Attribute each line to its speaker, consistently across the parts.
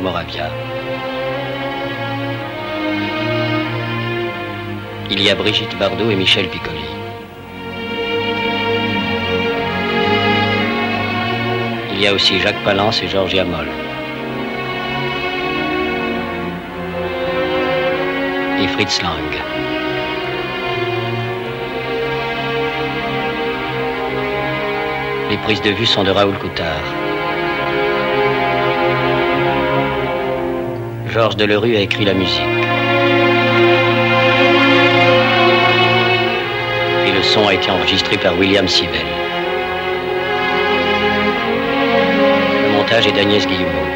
Speaker 1: Moravia. Il y a Brigitte Bardot et Michel Piccoli. Il y a aussi Jacques Palance et Georgia Moll. Et Fritz Lang. Les prises de vue sont de Raoul Coutard. Georges Delerue a écrit la musique. Et le son a été enregistré par William Sivell. Le montage est d'Agnès Guillemot.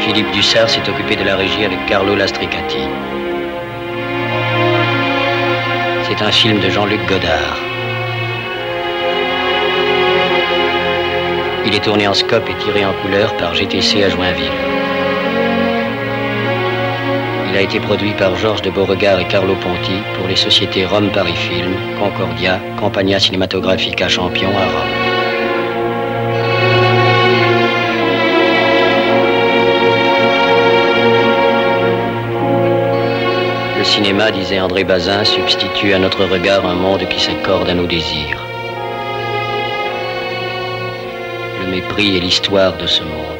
Speaker 1: Philippe Dussard s'est occupé de la régie avec Carlo Lastricati. C'est un film de Jean-Luc Godard. Il est tourné en scope et tiré en couleur par GTC à Joinville. Il a été produit par Georges de Beauregard et Carlo Ponti pour les sociétés Rome Paris Film, Concordia, Compagnia Cinematografica Champion à Rome. Le cinéma, disait André Bazin, substitue à notre regard un monde qui s'accorde à nos désirs. Mépris et l'histoire de ce monde.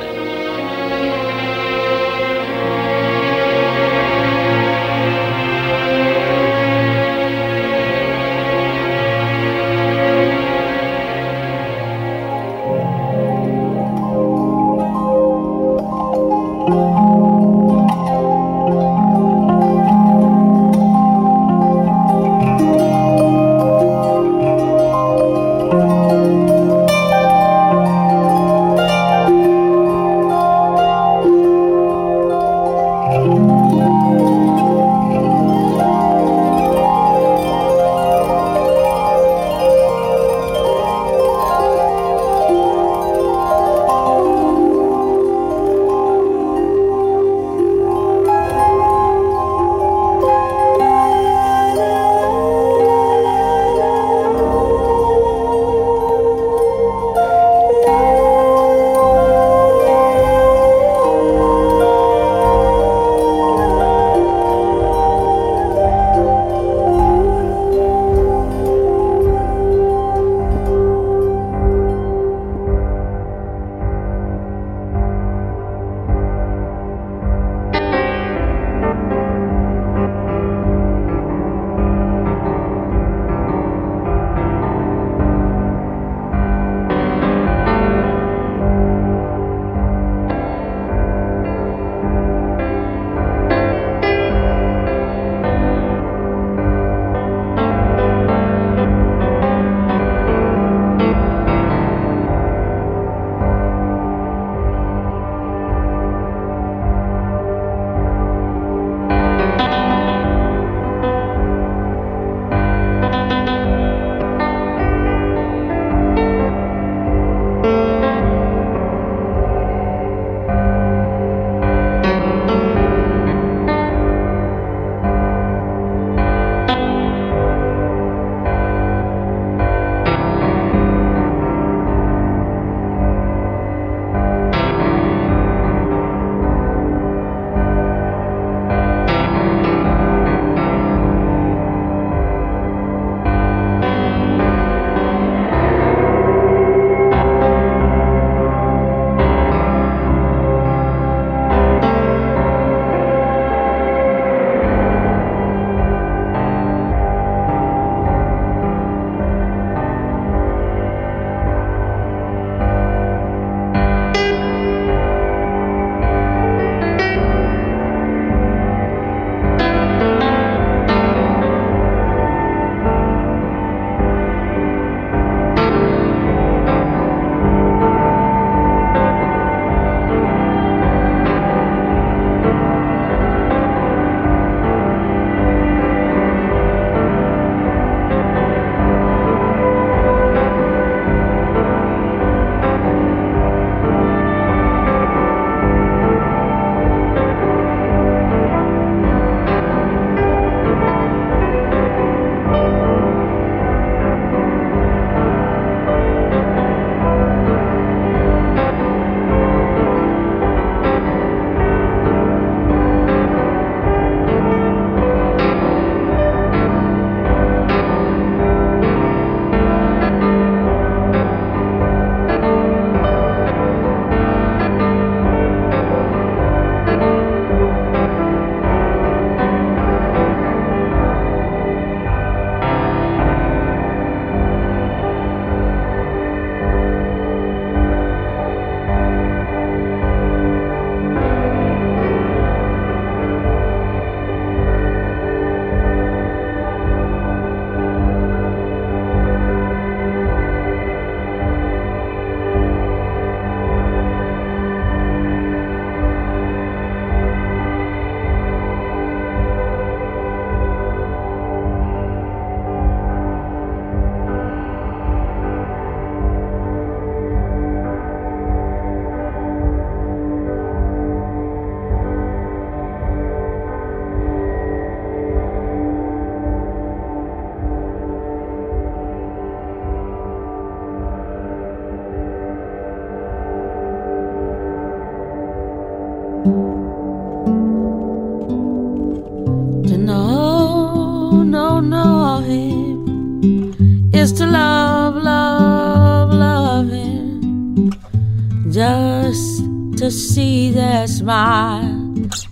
Speaker 2: Just to see that smile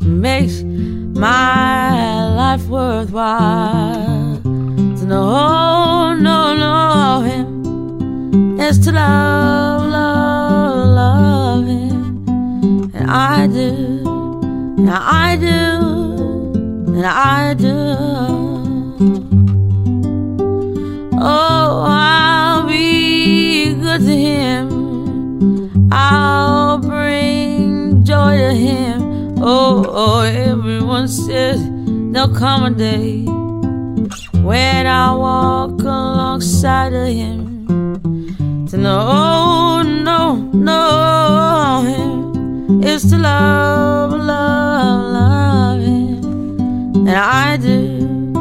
Speaker 2: makes my life worthwhile. To know, know, know him is to love, love, love him. And I do, and I do, and I do. Oh, I'll be good to him. I'll bring joy to him. Oh, oh, everyone says there'll come a day when I walk alongside of him to know, no, no, him is to love, love, love him, and I do,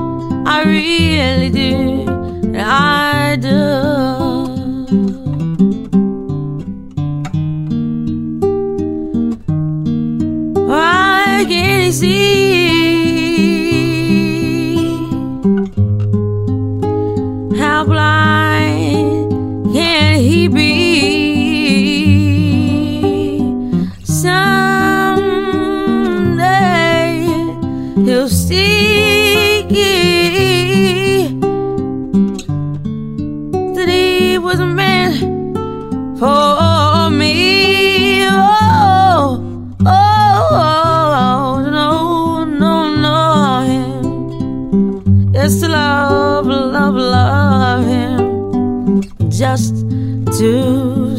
Speaker 2: I really do, and I do. easy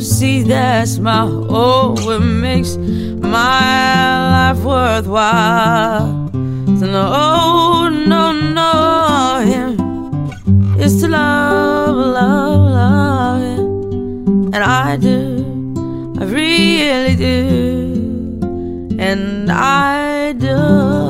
Speaker 2: see that's my oh, it makes my life worthwhile. To know, oh, no, no, him. It's to love, love, love him. And I do, I really do. And I do.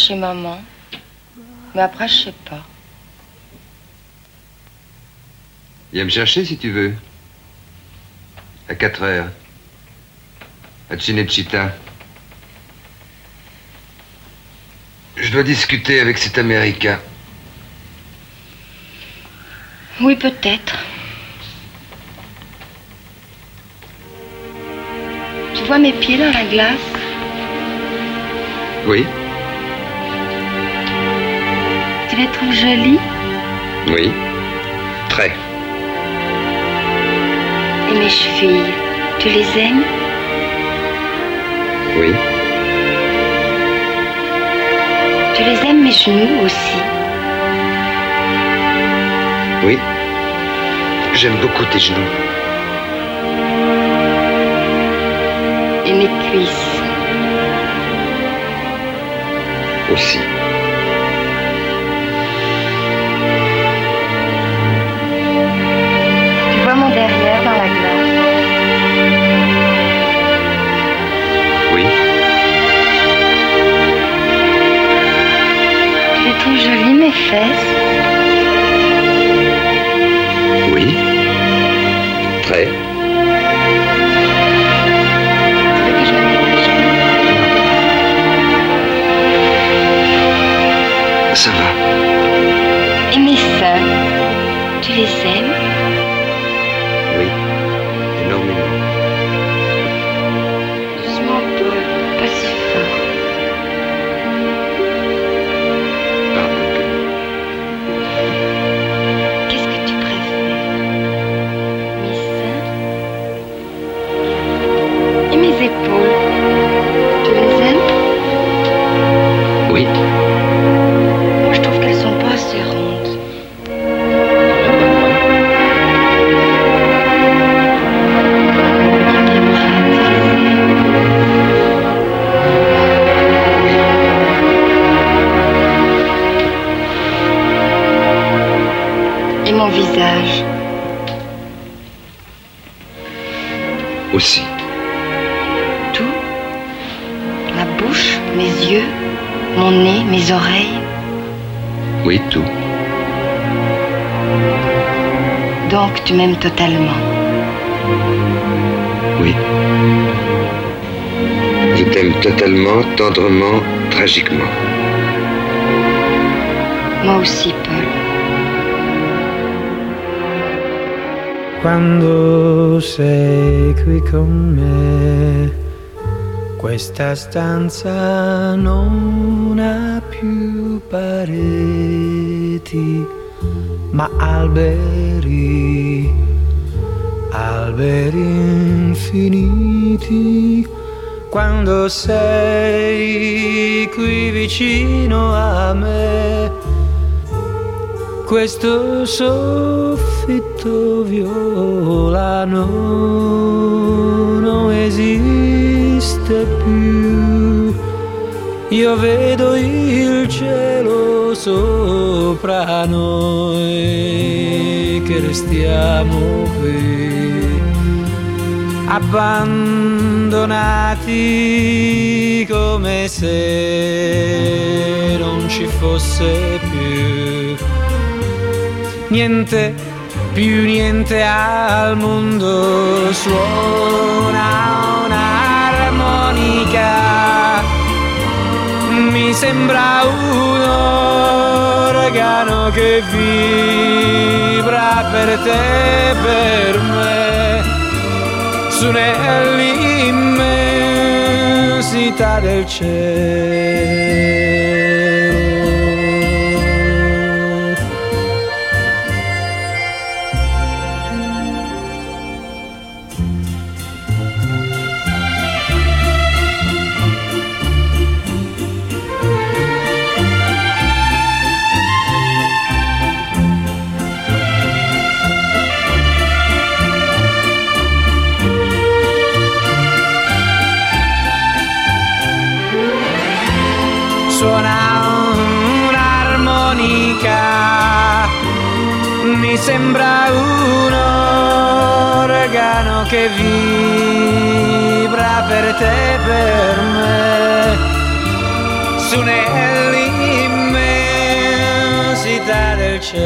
Speaker 3: Chez maman. Mais après, je sais pas.
Speaker 4: Viens me chercher si tu veux. À 4 heures. À Cinecittà. Je dois discuter avec cet Américain.
Speaker 3: Oui, peut-être. Tu vois mes pieds dans la glace?
Speaker 4: Oui,
Speaker 3: Les trouves jolis
Speaker 4: oui. Très.
Speaker 3: Et mes chevilles, tu les aimes?
Speaker 4: Oui.
Speaker 3: Tu les aimes mes genoux aussi?
Speaker 4: Oui. J'aime beaucoup tes genoux.
Speaker 3: Et mes cuisses
Speaker 4: Aussi.
Speaker 3: Fesses
Speaker 4: Oui. Très. Ça va.
Speaker 3: Et mes seins Tu les aimes? Tu m'aimes totalement.
Speaker 4: Oui. Je t'aime totalement, tendrement, tragiquement.
Speaker 3: Moi aussi, Paul.
Speaker 5: Quando sei qui con me, questa stanza non ha più pareti, ma alberi, alberi infiniti. Quando sei qui vicino a me, questo soffitto violano non esiste più. Io vedo il cielo sopra noi che restiamo qui abbandonati come se non ci fosse più. Niente più niente al mondo suona un'armonica. Mi sembra un organo che vibra per te per me nell'immensità del cielo. Per te per me, su nell'immensità del cielo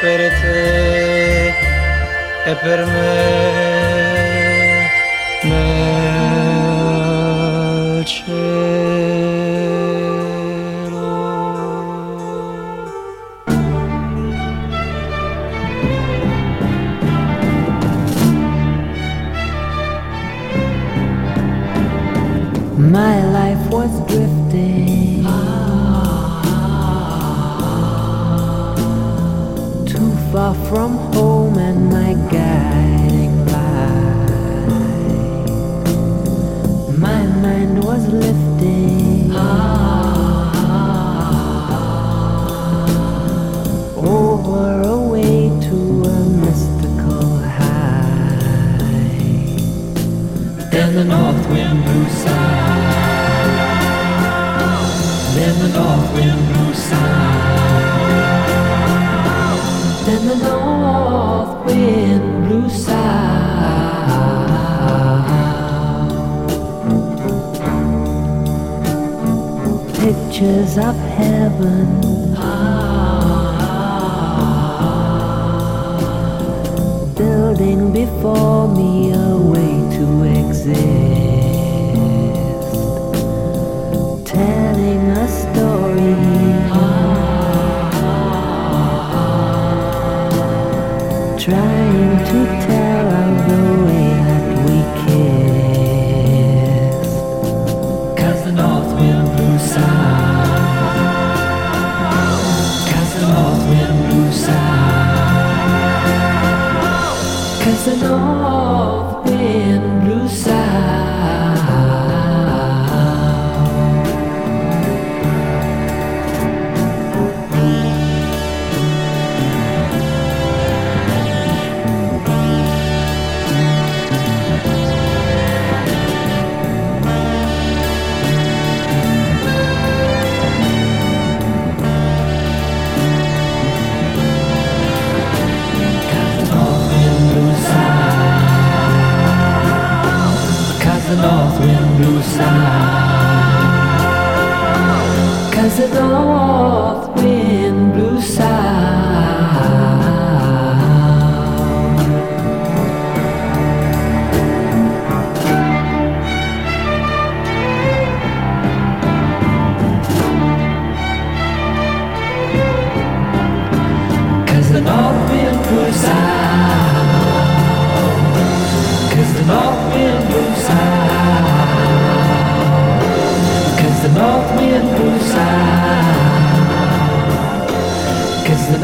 Speaker 5: per te
Speaker 6: e per me
Speaker 7: blue sky.
Speaker 8: Cause the door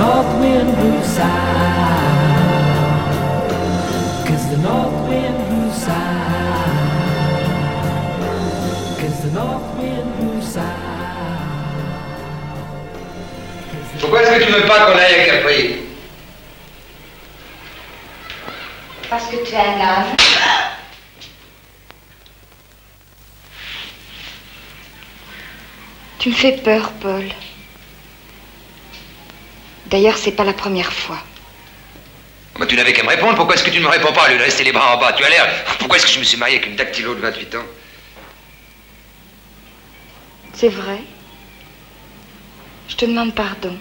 Speaker 8: north wind blew south.
Speaker 7: Cause the north wind blew south.
Speaker 8: Cause the north wind blew south.
Speaker 9: Pourquoi est-ce que tu veux pas qu'on aille à Capri?
Speaker 3: Parce que tu es un âne. Tu me fais peur, Paul. D'ailleurs, c'est pas la première fois.
Speaker 9: Bah, tu n'avais qu'à me répondre. Pourquoi est-ce que tu ne me réponds pas au lieu de rester les bras en bas? Tu as l'air. Pourquoi est-ce que je me suis marié avec une dactylo de 28 ans?
Speaker 3: C'est vrai. Je te demande pardon.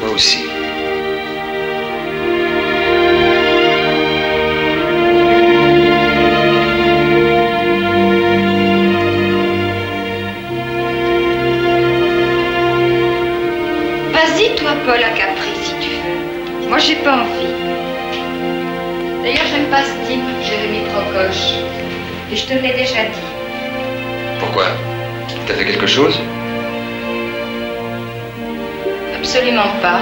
Speaker 9: Moi aussi.
Speaker 3: Paul, à Capri, si tu veux. Moi, j'ai pas envie. D'ailleurs, j'aime pas ce type, Jérémy Procoche. Et je te l'ai déjà dit.
Speaker 9: Pourquoi? T'as fait quelque chose?
Speaker 3: Absolument pas.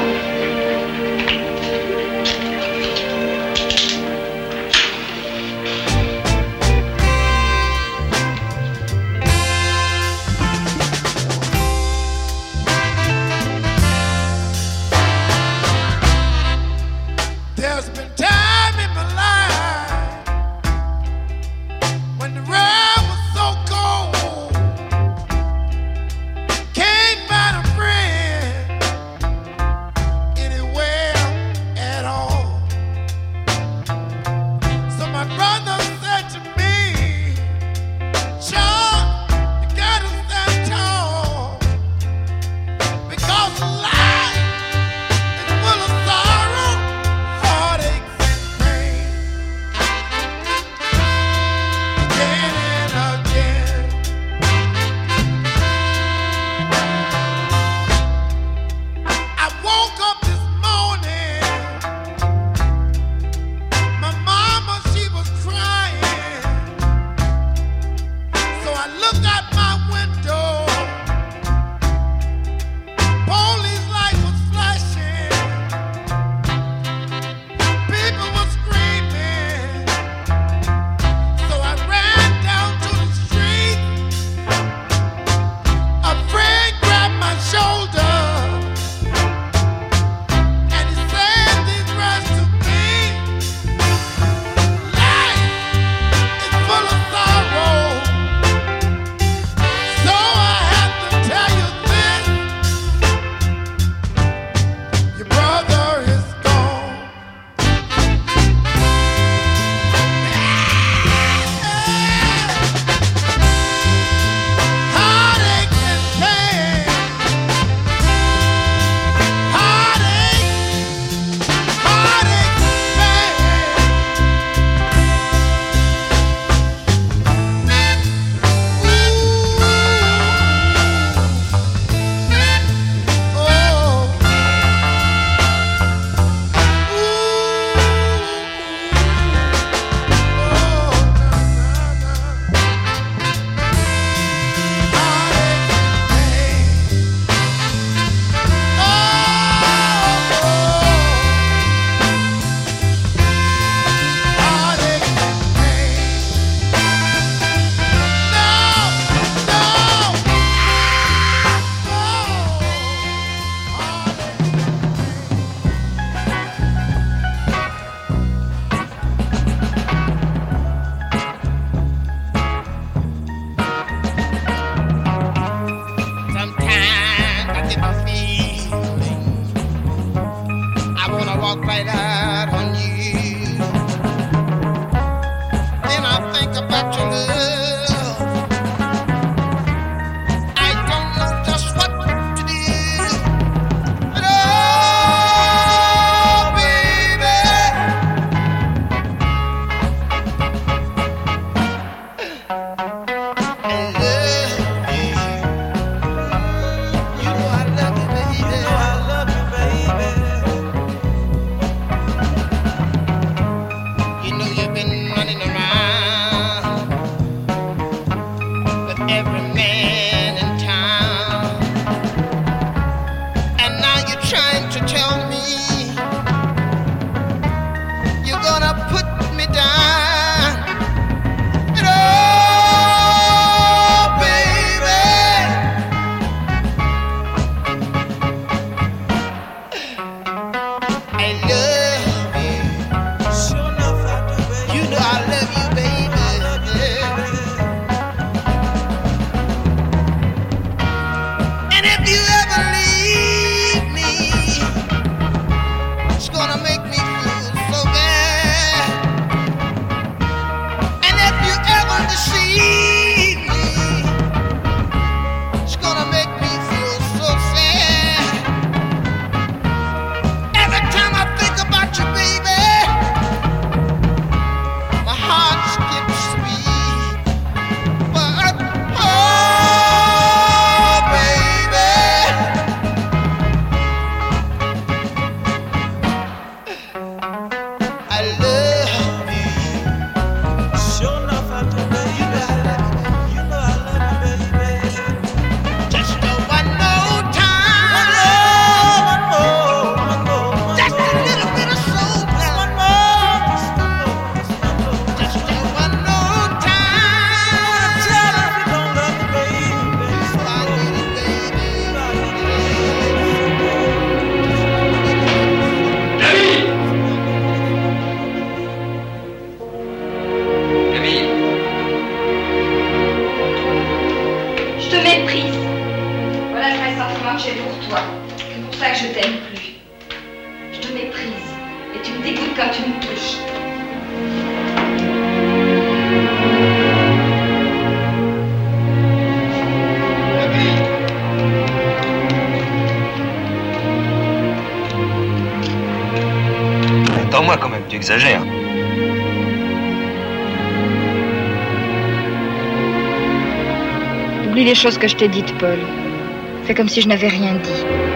Speaker 2: les choses que je t'ai dites, Paul. Fais comme si je n'avais rien dit.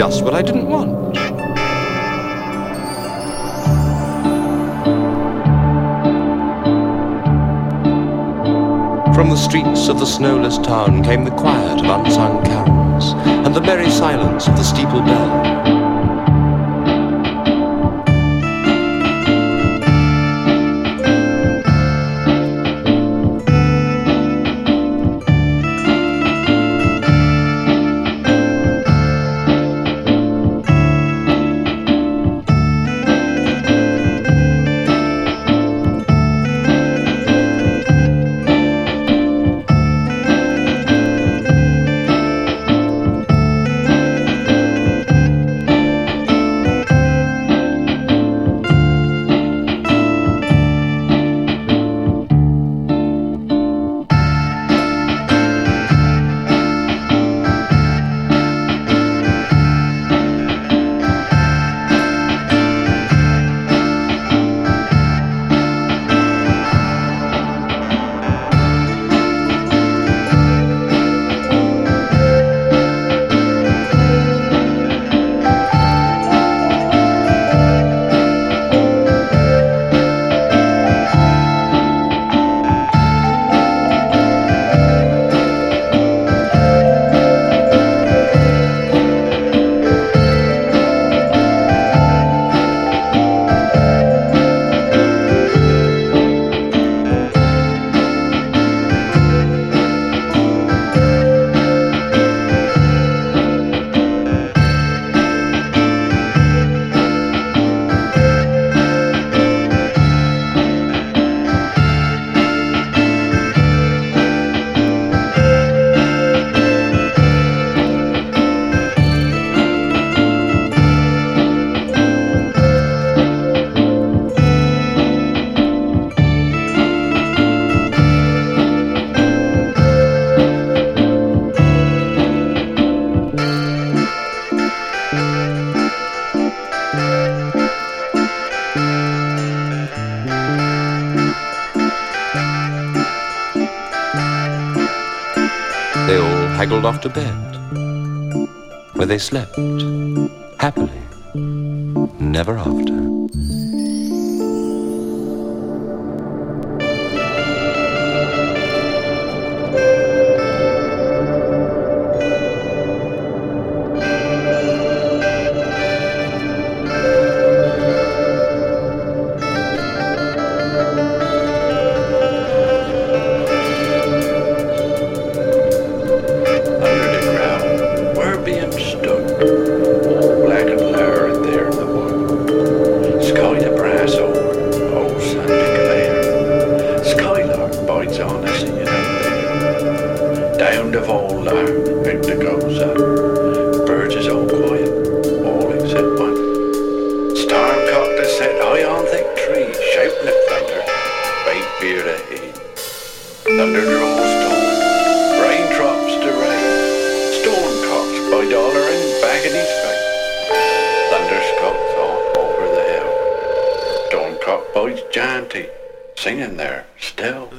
Speaker 10: Just what I didn't want. From the streets of the snowless town came the quiet of unsung carols and the merry silence of the steeple bell. Off to bed, where they slept happily, never after.
Speaker 11: sound of all now, out the goes up. Birds is all quiet, all except one. Stormcock that set high on thick tree, shouting at thunder, right beer ahead. Thunder rolls raindrops rain drops to rain. Stormcocks by dollar and bag in his face. Thunderscocks all over the hill. Stormcock boys chanty, singing there still.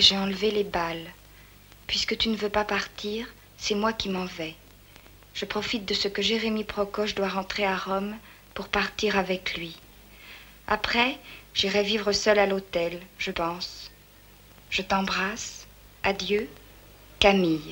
Speaker 3: J'ai enlevé les balles. Puisque tu ne veux pas partir, c'est moi qui m'en vais. Je profite de ce que Jérémie Procoche doit rentrer à Rome pour partir avec lui. Après, j'irai vivre seule à l'hôtel, je pense. Je t'embrasse. Adieu, Camille.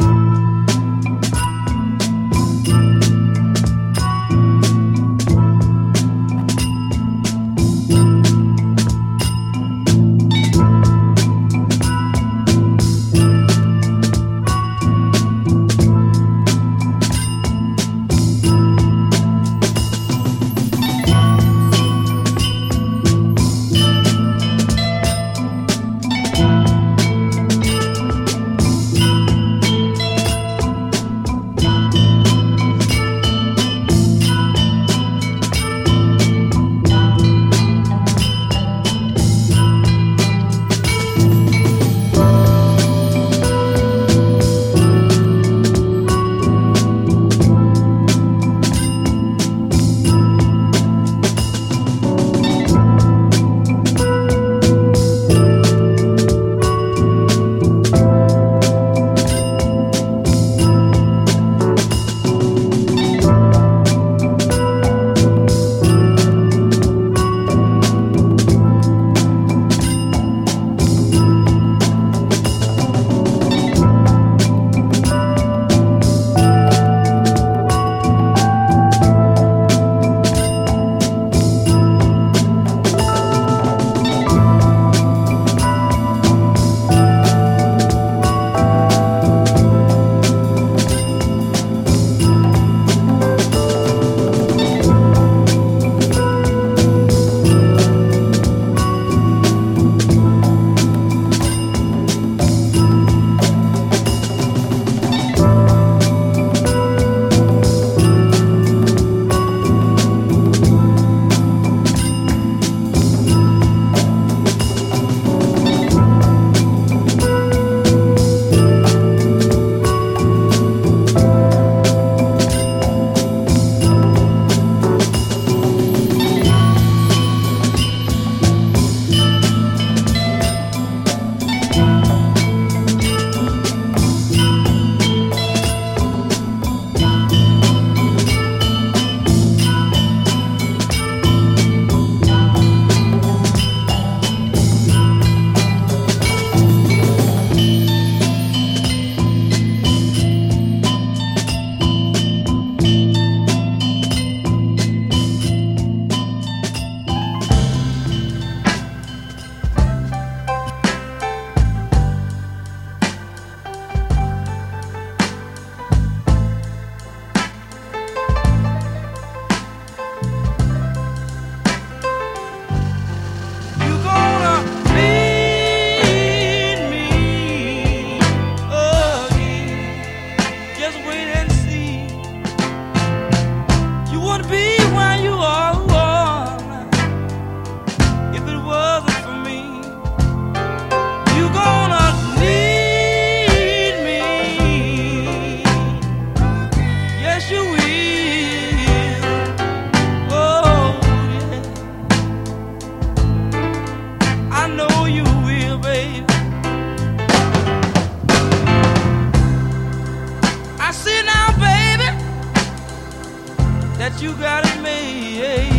Speaker 12: That you got it made.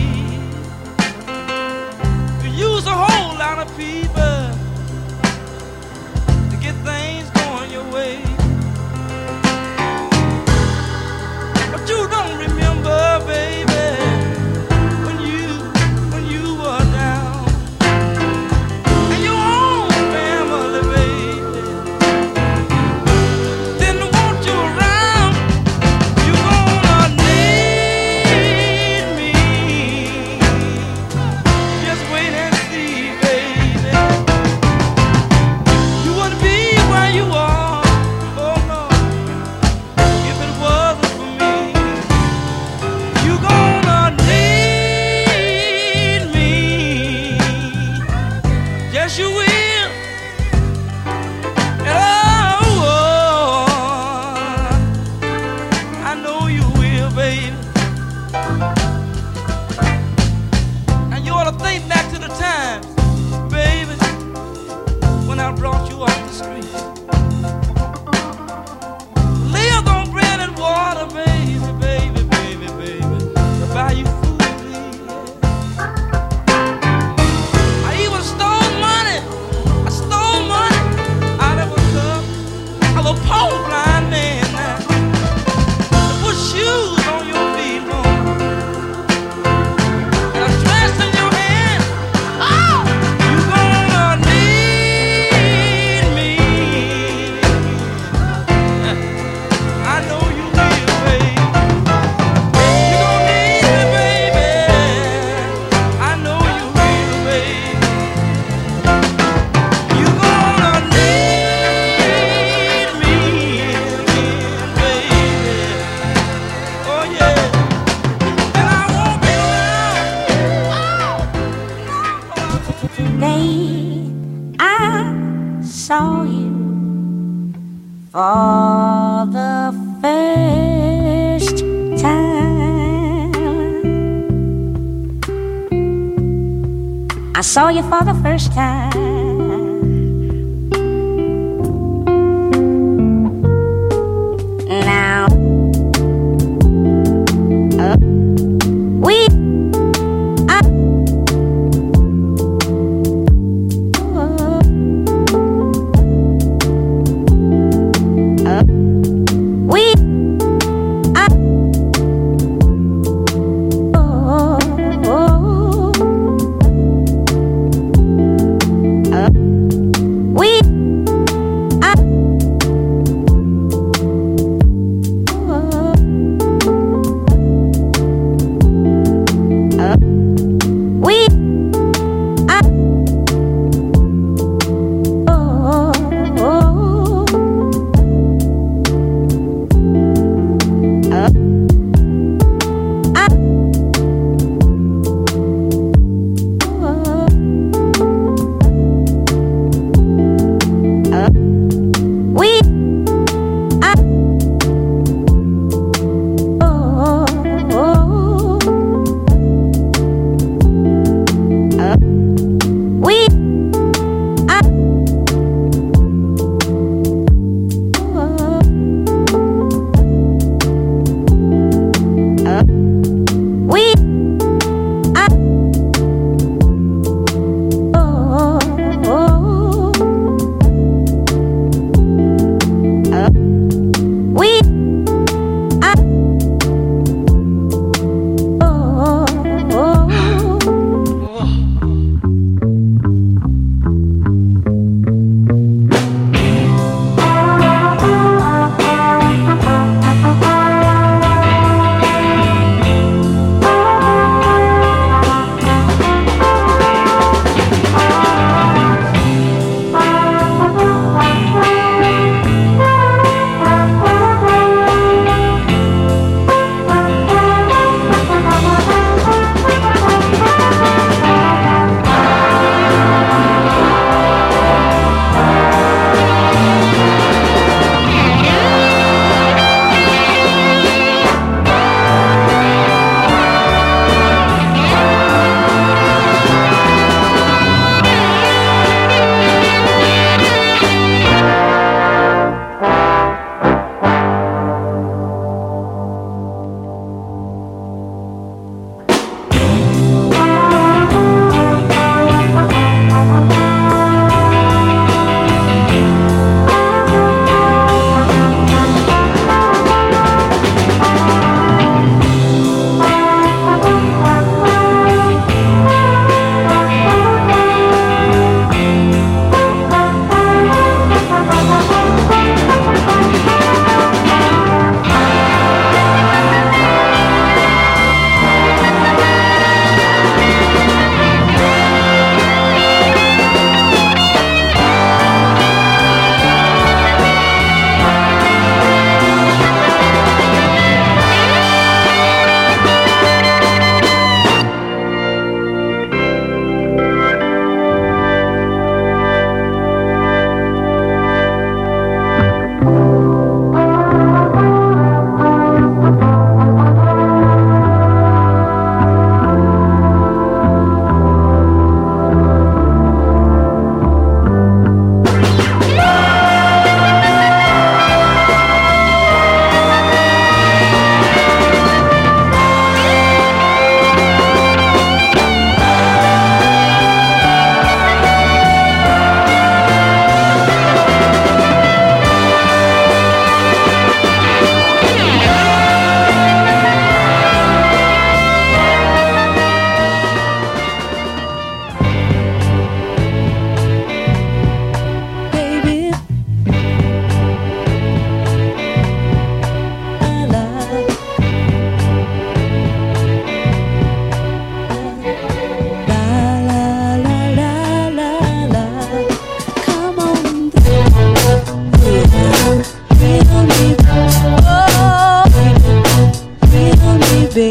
Speaker 12: You use a whole lot of people to get things going your way. But you don't
Speaker 13: saw
Speaker 14: your father.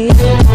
Speaker 14: yeah.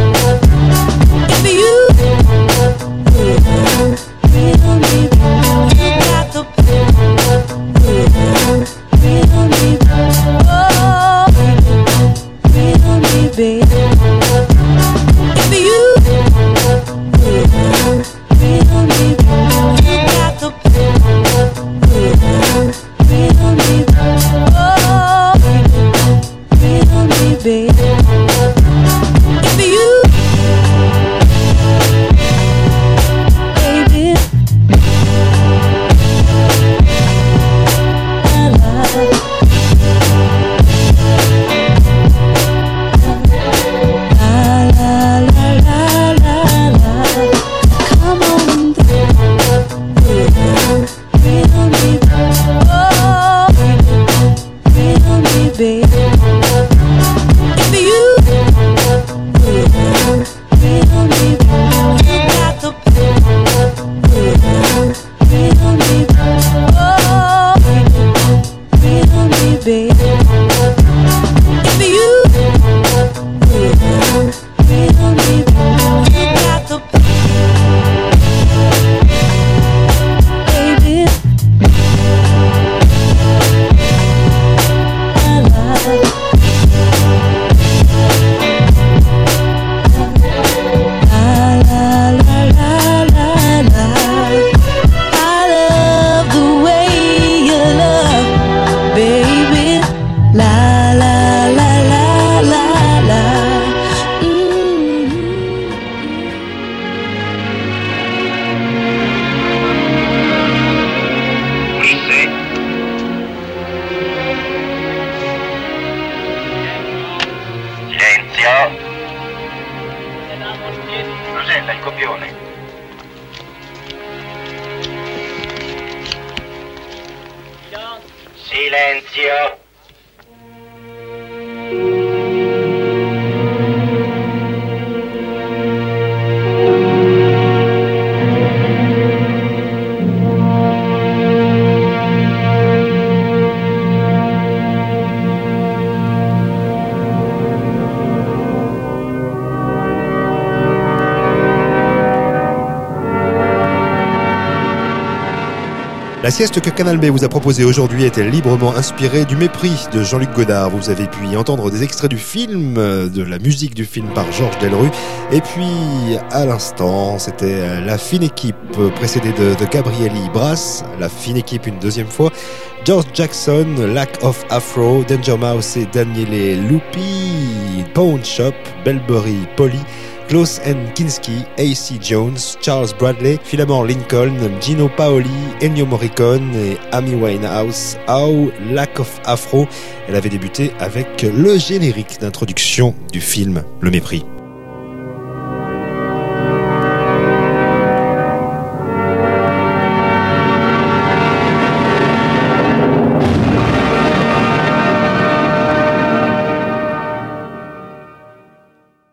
Speaker 15: La sieste que Canal B vous a proposée aujourd'hui était librement inspirée du mépris de Jean-Luc Godard? Vous avez pu entendre des extraits du film, euh, de la musique du film par Georges Delru. Et puis, à l'instant, c'était euh, la fine équipe euh, précédée de, de Gabrielli Brass, la fine équipe une deuxième fois. George Jackson, Lack of Afro, Danger Mouse et Daniele Lupi, Pawn Shop, Belbury Polly, Klaus N. Kinski, A.C. Jones, Charles Bradley, Philemon Lincoln, Gino Paoli, Ennio Morricone et Amy Winehouse, How Lack of Afro. Elle avait débuté avec le générique d'introduction du film Le Mépris.